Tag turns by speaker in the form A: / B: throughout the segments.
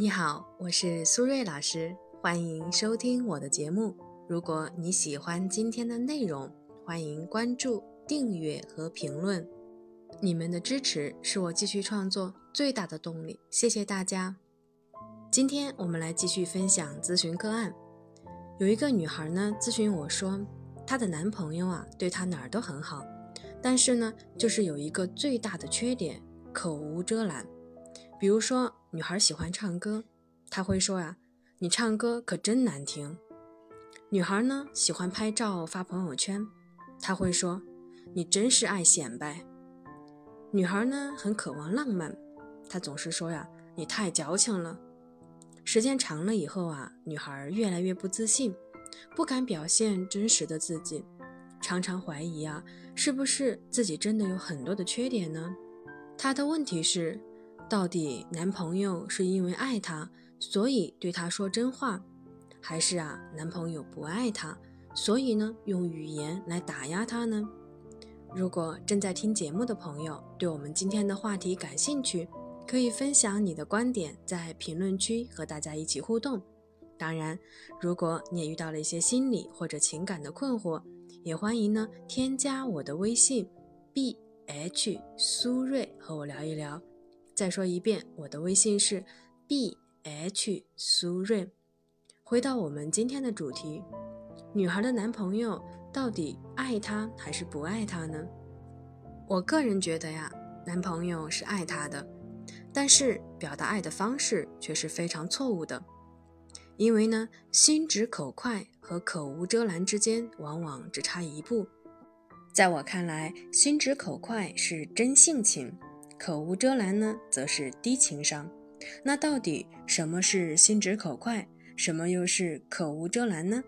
A: 你好，我是苏瑞老师，欢迎收听我的节目。如果你喜欢今天的内容，欢迎关注、订阅和评论。你们的支持是我继续创作最大的动力，谢谢大家。今天我们来继续分享咨询个案。有一个女孩呢咨询我说，她的男朋友啊对她哪儿都很好，但是呢就是有一个最大的缺点，口无遮拦。比如说，女孩喜欢唱歌，他会说呀：“你唱歌可真难听。”女孩呢喜欢拍照发朋友圈，他会说：“你真是爱显摆。”女孩呢很渴望浪漫，他总是说呀：“你太矫情了。”时间长了以后啊，女孩越来越不自信，不敢表现真实的自己，常常怀疑啊，是不是自己真的有很多的缺点呢？她的问题是。到底男朋友是因为爱她，所以对她说真话，还是啊男朋友不爱她，所以呢用语言来打压她呢？如果正在听节目的朋友对我们今天的话题感兴趣，可以分享你的观点，在评论区和大家一起互动。当然，如果你也遇到了一些心理或者情感的困惑，也欢迎呢添加我的微信 b h 苏瑞和我聊一聊。再说一遍，我的微信是 b h 苏瑞。回到我们今天的主题，女孩的男朋友到底爱她还是不爱她呢？我个人觉得呀，男朋友是爱她的，但是表达爱的方式却是非常错误的。因为呢，心直口快和口无遮拦之间往往只差一步。在我看来，心直口快是真性情。口无遮拦呢，则是低情商。那到底什么是心直口快，什么又是口无遮拦呢？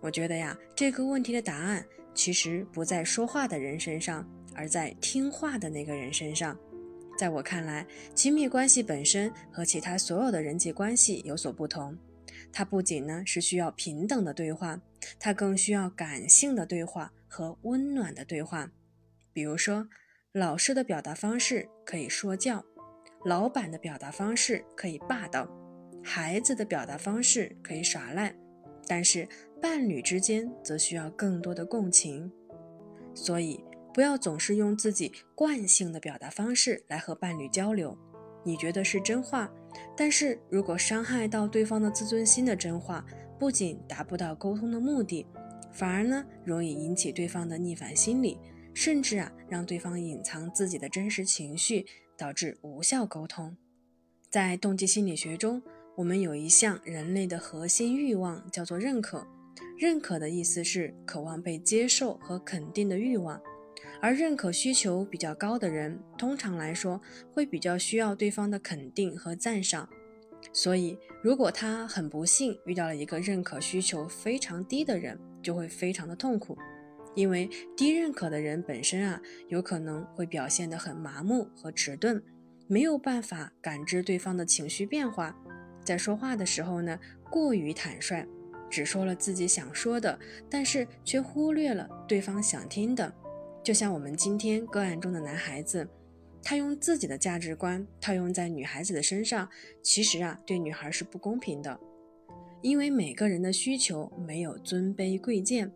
A: 我觉得呀，这个问题的答案其实不在说话的人身上，而在听话的那个人身上。在我看来，亲密关系本身和其他所有的人际关系有所不同。它不仅呢是需要平等的对话，它更需要感性的对话和温暖的对话。比如说。老师的表达方式可以说教，老板的表达方式可以霸道，孩子的表达方式可以耍赖，但是伴侣之间则需要更多的共情。所以，不要总是用自己惯性的表达方式来和伴侣交流。你觉得是真话，但是如果伤害到对方的自尊心的真话，不仅达不到沟通的目的，反而呢容易引起对方的逆反心理。甚至啊，让对方隐藏自己的真实情绪，导致无效沟通。在动机心理学中，我们有一项人类的核心欲望，叫做认可。认可的意思是渴望被接受和肯定的欲望。而认可需求比较高的人，通常来说会比较需要对方的肯定和赞赏。所以，如果他很不幸遇到了一个认可需求非常低的人，就会非常的痛苦。因为低认可的人本身啊，有可能会表现得很麻木和迟钝，没有办法感知对方的情绪变化，在说话的时候呢，过于坦率，只说了自己想说的，但是却忽略了对方想听的。就像我们今天个案中的男孩子，他用自己的价值观套用在女孩子的身上，其实啊，对女孩是不公平的，因为每个人的需求没有尊卑贵贱。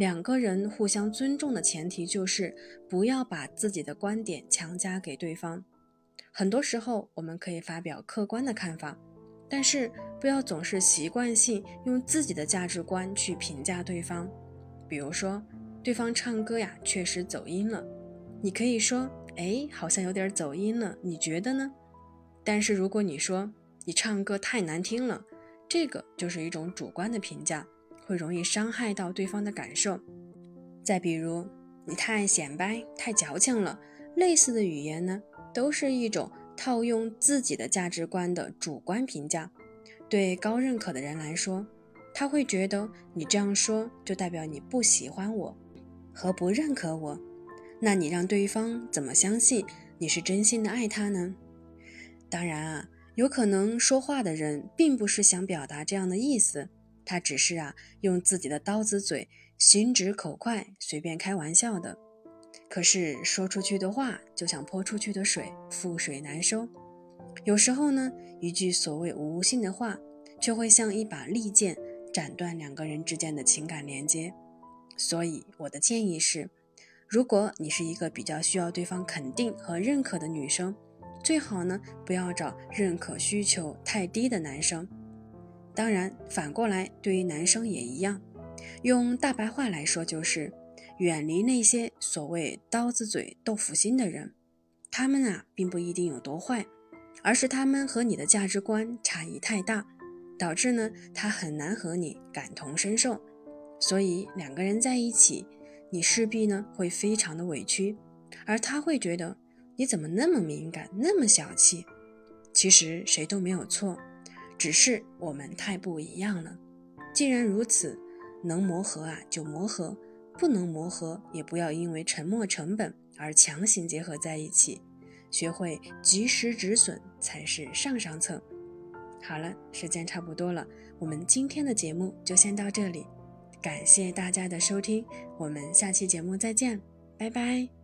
A: 两个人互相尊重的前提就是不要把自己的观点强加给对方。很多时候，我们可以发表客观的看法，但是不要总是习惯性用自己的价值观去评价对方。比如说，对方唱歌呀，确实走音了，你可以说：“哎，好像有点走音了，你觉得呢？”但是如果你说你唱歌太难听了，这个就是一种主观的评价。会容易伤害到对方的感受。再比如，你太显摆、太矫情了，类似的语言呢，都是一种套用自己的价值观的主观评价。对高认可的人来说，他会觉得你这样说就代表你不喜欢我和不认可我。那你让对方怎么相信你是真心的爱他呢？当然啊，有可能说话的人并不是想表达这样的意思。他只是啊，用自己的刀子嘴，心直口快，随便开玩笑的。可是说出去的话，就像泼出去的水，覆水难收。有时候呢，一句所谓无心的话，却会像一把利剑斩断两个人之间的情感连接。所以，我的建议是，如果你是一个比较需要对方肯定和认可的女生，最好呢不要找认可需求太低的男生。当然，反过来对于男生也一样。用大白话来说，就是远离那些所谓刀子嘴豆腐心的人。他们啊，并不一定有多坏，而是他们和你的价值观差异太大，导致呢他很难和你感同身受。所以两个人在一起，你势必呢会非常的委屈，而他会觉得你怎么那么敏感，那么小气。其实谁都没有错，只是我们太不一样了。既然如此，能磨合啊就磨合，不能磨合也不要因为沉没成本。而强行结合在一起，学会及时止损才是上上策。好了，时间差不多了，我们今天的节目就先到这里，感谢大家的收听，我们下期节目再见，拜拜。